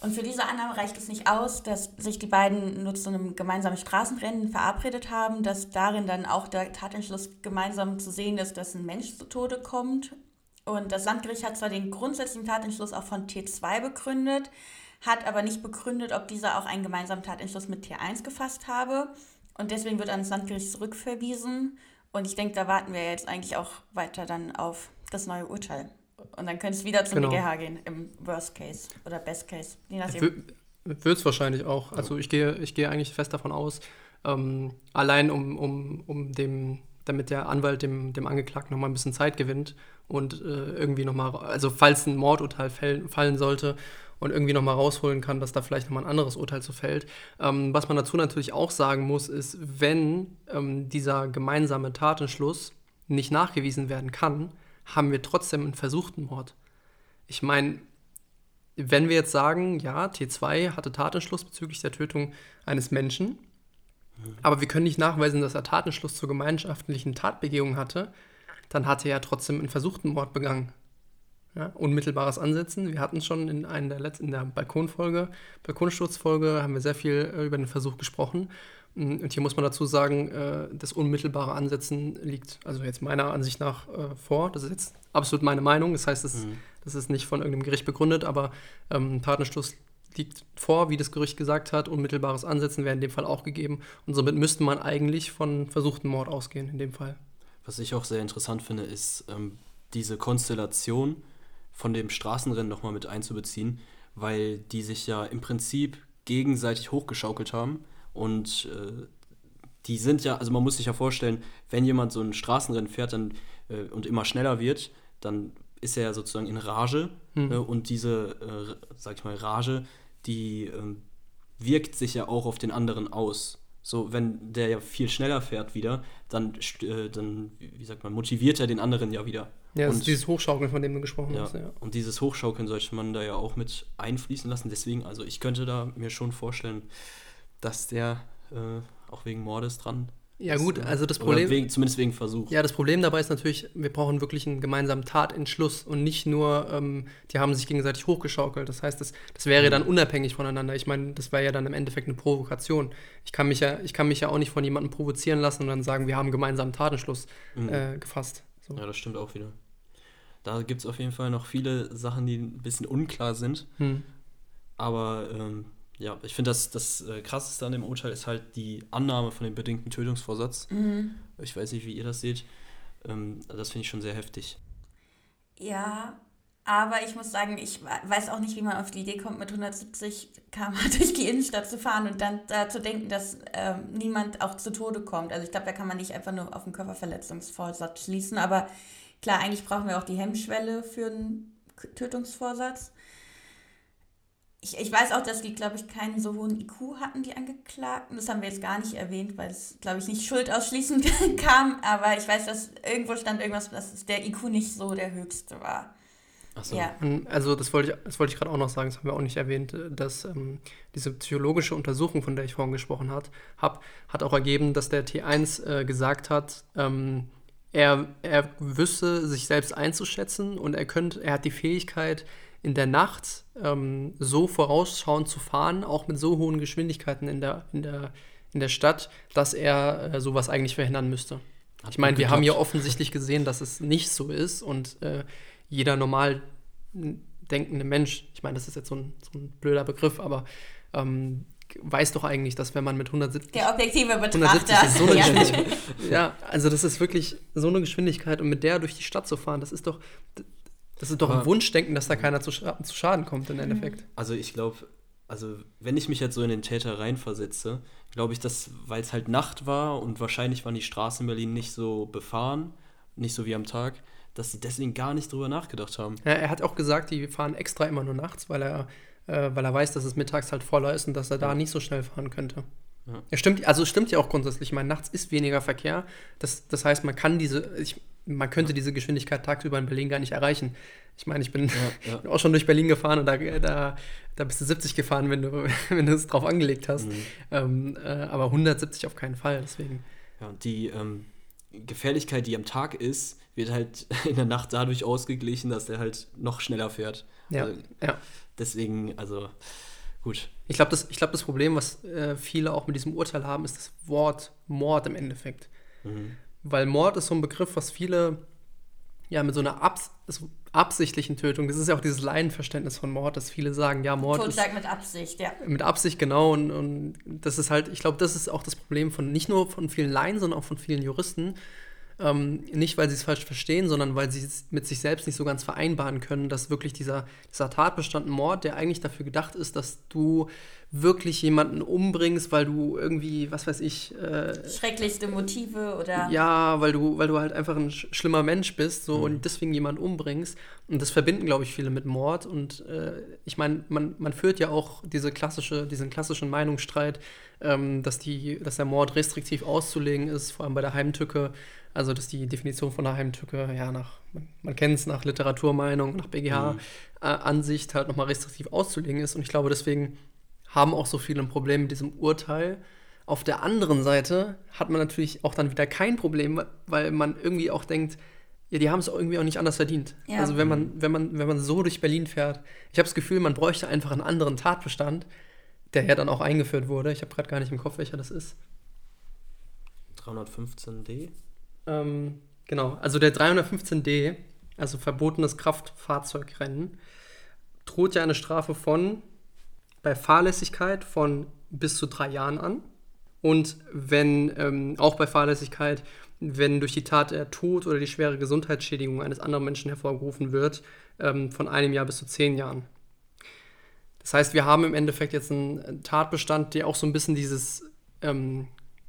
Und für diese Annahme reicht es nicht aus, dass sich die beiden nur zu einem gemeinsamen Straßenrennen verabredet haben, dass darin dann auch der Tatentschluss gemeinsam zu sehen ist, dass ein Mensch zu Tode kommt. Und das Landgericht hat zwar den grundsätzlichen Tatentschluss auch von T2 begründet, hat aber nicht begründet, ob dieser auch einen gemeinsamen Tatentschluss mit T1 gefasst habe. Und deswegen wird an das Landgericht zurückverwiesen. Und ich denke, da warten wir jetzt eigentlich auch weiter dann auf das neue Urteil. Und dann könntest du wieder zum genau. BGH gehen, im Worst Case oder Best Case. Wird es wahrscheinlich auch. Also ich gehe, ich gehe eigentlich fest davon aus, ähm, allein um, um, um dem damit der Anwalt dem, dem Angeklagten nochmal ein bisschen Zeit gewinnt und äh, irgendwie nochmal, also falls ein Mordurteil fällen, fallen sollte und irgendwie nochmal rausholen kann, dass da vielleicht nochmal ein anderes Urteil zu fällt. Ähm, was man dazu natürlich auch sagen muss, ist, wenn ähm, dieser gemeinsame Tatenschluss nicht nachgewiesen werden kann, haben wir trotzdem einen versuchten Mord. Ich meine, wenn wir jetzt sagen, ja, T2 hatte Tatenschluss bezüglich der Tötung eines Menschen, aber wir können nicht nachweisen, dass er Tatenschluss zur gemeinschaftlichen Tatbegehung hatte, dann hatte er trotzdem einen versuchten Mord begangen. Ja, unmittelbares Ansetzen. Wir hatten schon in einer der letzten, in der Balkonfolge, Balkonsturzfolge, haben wir sehr viel äh, über den Versuch gesprochen. Mm, und hier muss man dazu sagen, äh, das unmittelbare Ansetzen liegt, also jetzt meiner Ansicht nach, äh, vor. Das ist jetzt absolut meine Meinung. Das heißt, das, mhm. das ist nicht von irgendeinem Gericht begründet, aber ähm, Tatenschluss liegt vor, wie das Gericht gesagt hat. Unmittelbares Ansetzen wäre in dem Fall auch gegeben. Und somit müsste man eigentlich von versuchten Mord ausgehen, in dem Fall. Was ich auch sehr interessant finde, ist ähm, diese Konstellation von dem Straßenrennen nochmal mit einzubeziehen, weil die sich ja im Prinzip gegenseitig hochgeschaukelt haben und äh, die sind ja, also man muss sich ja vorstellen, wenn jemand so ein Straßenrennen fährt dann, äh, und immer schneller wird, dann ist er ja sozusagen in Rage mhm. äh, und diese, äh, sag ich mal, Rage, die ähm, wirkt sich ja auch auf den anderen aus. So, wenn der ja viel schneller fährt wieder, dann, äh, dann wie sagt man, motiviert er den anderen ja wieder. Ja, das und, ist dieses Hochschaukeln, von dem du gesprochen ja, hast. Ja. Und dieses Hochschaukeln sollte man da ja auch mit einfließen lassen. Deswegen, also ich könnte da mir schon vorstellen, dass der äh, auch wegen Mordes dran ja, gut, also das Problem. Wegen, zumindest wegen Versuch. Ja, das Problem dabei ist natürlich, wir brauchen wirklich einen gemeinsamen Tatentschluss und nicht nur, ähm, die haben sich gegenseitig hochgeschaukelt. Das heißt, das, das wäre mhm. dann unabhängig voneinander. Ich meine, das wäre ja dann im Endeffekt eine Provokation. Ich kann, mich ja, ich kann mich ja auch nicht von jemandem provozieren lassen und dann sagen, wir haben einen gemeinsamen Tatentschluss mhm. äh, gefasst. So. Ja, das stimmt auch wieder. Da gibt es auf jeden Fall noch viele Sachen, die ein bisschen unklar sind. Mhm. Aber ähm, ja, ich finde, das, das äh, Krasseste an dem Urteil ist halt die Annahme von dem bedingten Tötungsvorsatz. Mhm. Ich weiß nicht, wie ihr das seht. Ähm, das finde ich schon sehr heftig. Ja, aber ich muss sagen, ich weiß auch nicht, wie man auf die Idee kommt, mit 170 km [LAUGHS] durch die Innenstadt zu fahren und dann äh, zu denken, dass ähm, niemand auch zu Tode kommt. Also ich glaube, da kann man nicht einfach nur auf den Körperverletzungsvorsatz schließen. Aber klar, eigentlich brauchen wir auch die Hemmschwelle für einen Tötungsvorsatz. Ich, ich weiß auch, dass die, glaube ich, keinen so hohen IQ hatten, die Angeklagten. Das haben wir jetzt gar nicht erwähnt, weil es, glaube ich, nicht schuldausschließend [LAUGHS] kam. Aber ich weiß, dass irgendwo stand irgendwas, dass der IQ nicht so der höchste war. Ach so. Ja. Also das wollte ich, das wollte ich gerade auch noch sagen, das haben wir auch nicht erwähnt, dass ähm, diese psychologische Untersuchung, von der ich vorhin gesprochen habe, hat auch ergeben, dass der T1 äh, gesagt hat, ähm, er, er wüsste sich selbst einzuschätzen und er könnte, er hat die Fähigkeit, in der Nacht ähm, so vorausschauend zu fahren, auch mit so hohen Geschwindigkeiten in der, in der, in der Stadt, dass er äh, sowas eigentlich verhindern müsste. Hat ich meine, wir haben ja offensichtlich gesehen, dass es nicht so ist und äh, jeder normal denkende Mensch, ich meine, das ist jetzt so ein, so ein blöder Begriff, aber ähm, weiß doch eigentlich, dass wenn man mit 170 der objektive Betrachter so eine ja. ja, also das ist wirklich so eine Geschwindigkeit und mit der durch die Stadt zu fahren, das ist doch das ist doch ein Wunschdenken, dass da keiner zu, Scha zu Schaden kommt im Endeffekt. Also ich glaube, also wenn ich mich jetzt so in den Täter reinversetze, glaube ich, dass, weil es halt Nacht war und wahrscheinlich waren die Straßen in Berlin nicht so befahren, nicht so wie am Tag, dass sie deswegen gar nicht drüber nachgedacht haben. Ja, er hat auch gesagt, die fahren extra immer nur nachts, weil er, äh, weil er weiß, dass es mittags halt voller ist und dass er da nicht so schnell fahren könnte. Ja. ja stimmt, also es stimmt ja auch grundsätzlich. Ich meine, nachts ist weniger Verkehr. Das, das heißt, man kann diese, ich, man könnte diese Geschwindigkeit tagsüber in Berlin gar nicht erreichen. Ich meine, ich bin, ja, ja. [LAUGHS] auch schon durch Berlin gefahren und da, da, da bist du 70 gefahren, wenn du, [LAUGHS] wenn du es drauf angelegt hast. Mhm. Ähm, äh, aber 170 auf keinen Fall, deswegen. Ja, und die ähm, Gefährlichkeit, die am Tag ist, wird halt [LAUGHS] in der Nacht dadurch ausgeglichen, dass er halt noch schneller fährt. Ja, also, ja. Deswegen, also gut. Ich glaube, das, glaub, das Problem, was äh, viele auch mit diesem Urteil haben, ist das Wort Mord im Endeffekt. Mhm. Weil Mord ist so ein Begriff, was viele ja mit so einer Abs absichtlichen Tötung, das ist ja auch dieses Laienverständnis von Mord, dass viele sagen, ja, Mord Totschlag ist mit Absicht, ja. Mit Absicht, genau. Und, und das ist halt, ich glaube, das ist auch das Problem von nicht nur von vielen Laien, sondern auch von vielen Juristen. Ähm, nicht, weil sie es falsch verstehen, sondern weil sie es mit sich selbst nicht so ganz vereinbaren können, dass wirklich dieser, dieser Tatbestand Mord, der eigentlich dafür gedacht ist, dass du wirklich jemanden umbringst, weil du irgendwie, was weiß ich. Äh, Schrecklichste Motive oder. Ja, weil du, weil du halt einfach ein schlimmer Mensch bist so, mhm. und deswegen jemanden umbringst. Und das verbinden, glaube ich, viele mit Mord. Und äh, ich meine, man, man führt ja auch diese klassische, diesen klassischen Meinungsstreit, ähm, dass, die, dass der Mord restriktiv auszulegen ist, vor allem bei der Heimtücke. Also, dass die Definition von der Heimtücke, ja, nach, man, man kennt es nach Literaturmeinung, nach BGH-Ansicht mhm. äh, halt nochmal restriktiv auszulegen ist. Und ich glaube, deswegen haben auch so viele ein Problem mit diesem Urteil. Auf der anderen Seite hat man natürlich auch dann wieder kein Problem, weil man irgendwie auch denkt, ja, die haben es irgendwie auch nicht anders verdient. Ja. Also wenn man, wenn man, wenn man so durch Berlin fährt, ich habe das Gefühl, man bräuchte einfach einen anderen Tatbestand, der ja dann auch eingeführt wurde. Ich habe gerade gar nicht im Kopf, welcher das ist. 315d? Ähm, genau, also der 315d, also verbotenes Kraftfahrzeugrennen, droht ja eine Strafe von bei Fahrlässigkeit von bis zu drei Jahren an. Und wenn, ähm, auch bei Fahrlässigkeit, wenn durch die Tat der Tod oder die schwere Gesundheitsschädigung eines anderen Menschen hervorgerufen wird, ähm, von einem Jahr bis zu zehn Jahren. Das heißt, wir haben im Endeffekt jetzt einen Tatbestand, der auch so ein bisschen dieses ähm,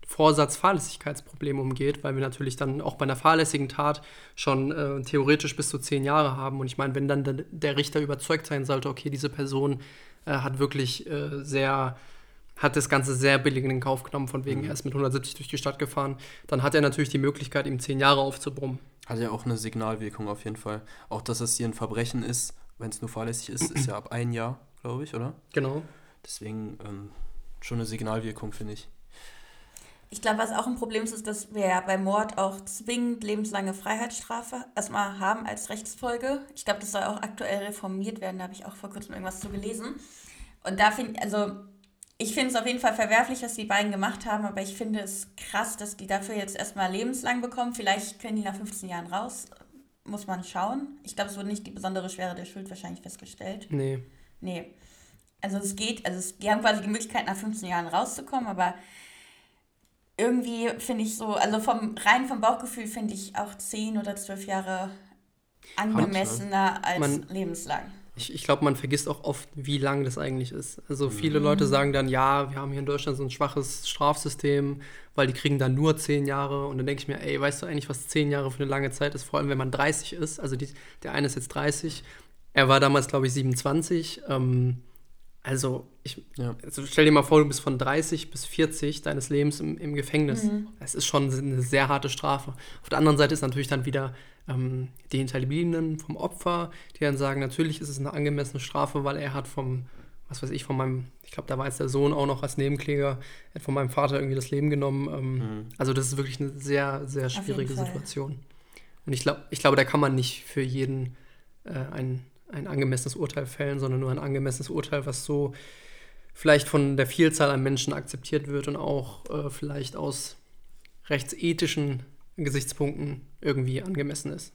Vorsatz-Fahrlässigkeitsproblem umgeht, weil wir natürlich dann auch bei einer fahrlässigen Tat schon äh, theoretisch bis zu zehn Jahre haben. Und ich meine, wenn dann der Richter überzeugt sein sollte, okay, diese Person äh, hat wirklich äh, sehr, hat das Ganze sehr billig in den Kauf genommen, von wegen mhm. er ist mit 170 durch die Stadt gefahren. Dann hat er natürlich die Möglichkeit, ihm zehn Jahre aufzubrummen. Hat ja auch eine Signalwirkung auf jeden Fall. Auch, dass es hier ein Verbrechen ist, wenn es nur fahrlässig ist, ist ja ab ein Jahr, glaube ich, oder? Genau. Deswegen ähm, schon eine Signalwirkung, finde ich. Ich glaube, was auch ein Problem ist, ist, dass wir bei Mord auch zwingend lebenslange Freiheitsstrafe erstmal haben als Rechtsfolge. Ich glaube, das soll auch aktuell reformiert werden. Da habe ich auch vor kurzem irgendwas zu gelesen. Und da finde also ich finde es auf jeden Fall verwerflich, was die beiden gemacht haben, aber ich finde es krass, dass die dafür jetzt erstmal lebenslang bekommen. Vielleicht können die nach 15 Jahren raus. Muss man schauen. Ich glaube, es wurde nicht die besondere Schwere der Schuld wahrscheinlich festgestellt. Nee. Nee. Also es geht, also es, die haben quasi die Möglichkeit, nach 15 Jahren rauszukommen, aber irgendwie finde ich so, also vom rein vom Bauchgefühl finde ich auch 10 oder 12 Jahre angemessener als man, lebenslang. Ich, ich glaube, man vergisst auch oft, wie lang das eigentlich ist. Also viele mhm. Leute sagen dann, ja, wir haben hier in Deutschland so ein schwaches Strafsystem, weil die kriegen dann nur 10 Jahre. Und dann denke ich mir, ey, weißt du eigentlich, was 10 Jahre für eine lange Zeit ist? Vor allem, wenn man 30 ist. Also die, der eine ist jetzt 30. Er war damals, glaube ich, 27. Ähm, also, ich, ja. also stell dir mal vor, du bist von 30 bis 40 deines Lebens im, im Gefängnis. Mhm. Das ist schon eine sehr harte Strafe. Auf der anderen Seite ist natürlich dann wieder ähm, die Hinterbliebenen vom Opfer, die dann sagen, natürlich ist es eine angemessene Strafe, weil er hat vom, was weiß ich, von meinem, ich glaube, da war jetzt der Sohn auch noch als Nebenkläger, er hat von meinem Vater irgendwie das Leben genommen. Ähm, mhm. Also das ist wirklich eine sehr, sehr schwierige Situation. Und ich glaube, ich glaube, da kann man nicht für jeden äh, einen ein angemessenes Urteil fällen, sondern nur ein angemessenes Urteil, was so vielleicht von der Vielzahl an Menschen akzeptiert wird und auch äh, vielleicht aus rechtsethischen Gesichtspunkten irgendwie angemessen ist.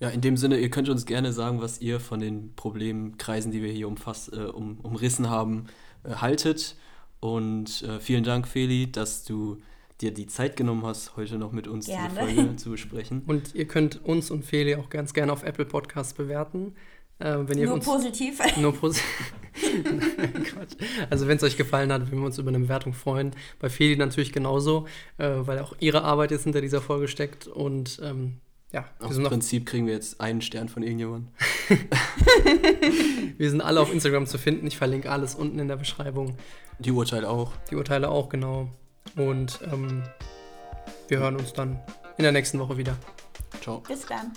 Ja, in dem Sinne, ihr könnt uns gerne sagen, was ihr von den Problemkreisen, die wir hier umfasst, äh, um, umrissen haben, äh, haltet. Und äh, vielen Dank, Feli, dass du dir die Zeit genommen hast, heute noch mit uns gerne. diese Folge zu besprechen. Und ihr könnt uns und Feli auch ganz gerne auf Apple Podcasts bewerten. Äh, wenn ihr nur uns, positiv. [LAUGHS] Nur positiv. [LAUGHS] also wenn es euch gefallen hat, würden wir uns über eine Bewertung freuen. Bei Feli natürlich genauso, äh, weil auch ihre Arbeit jetzt hinter dieser Folge steckt. Und ähm, ja, Im Prinzip kriegen wir jetzt einen Stern von irgendjemandem. [LAUGHS] wir sind alle auf Instagram zu finden. Ich verlinke alles unten in der Beschreibung. Die Urteile auch. Die Urteile auch, genau. Und ähm, wir hören uns dann in der nächsten Woche wieder. Ciao. Bis dann.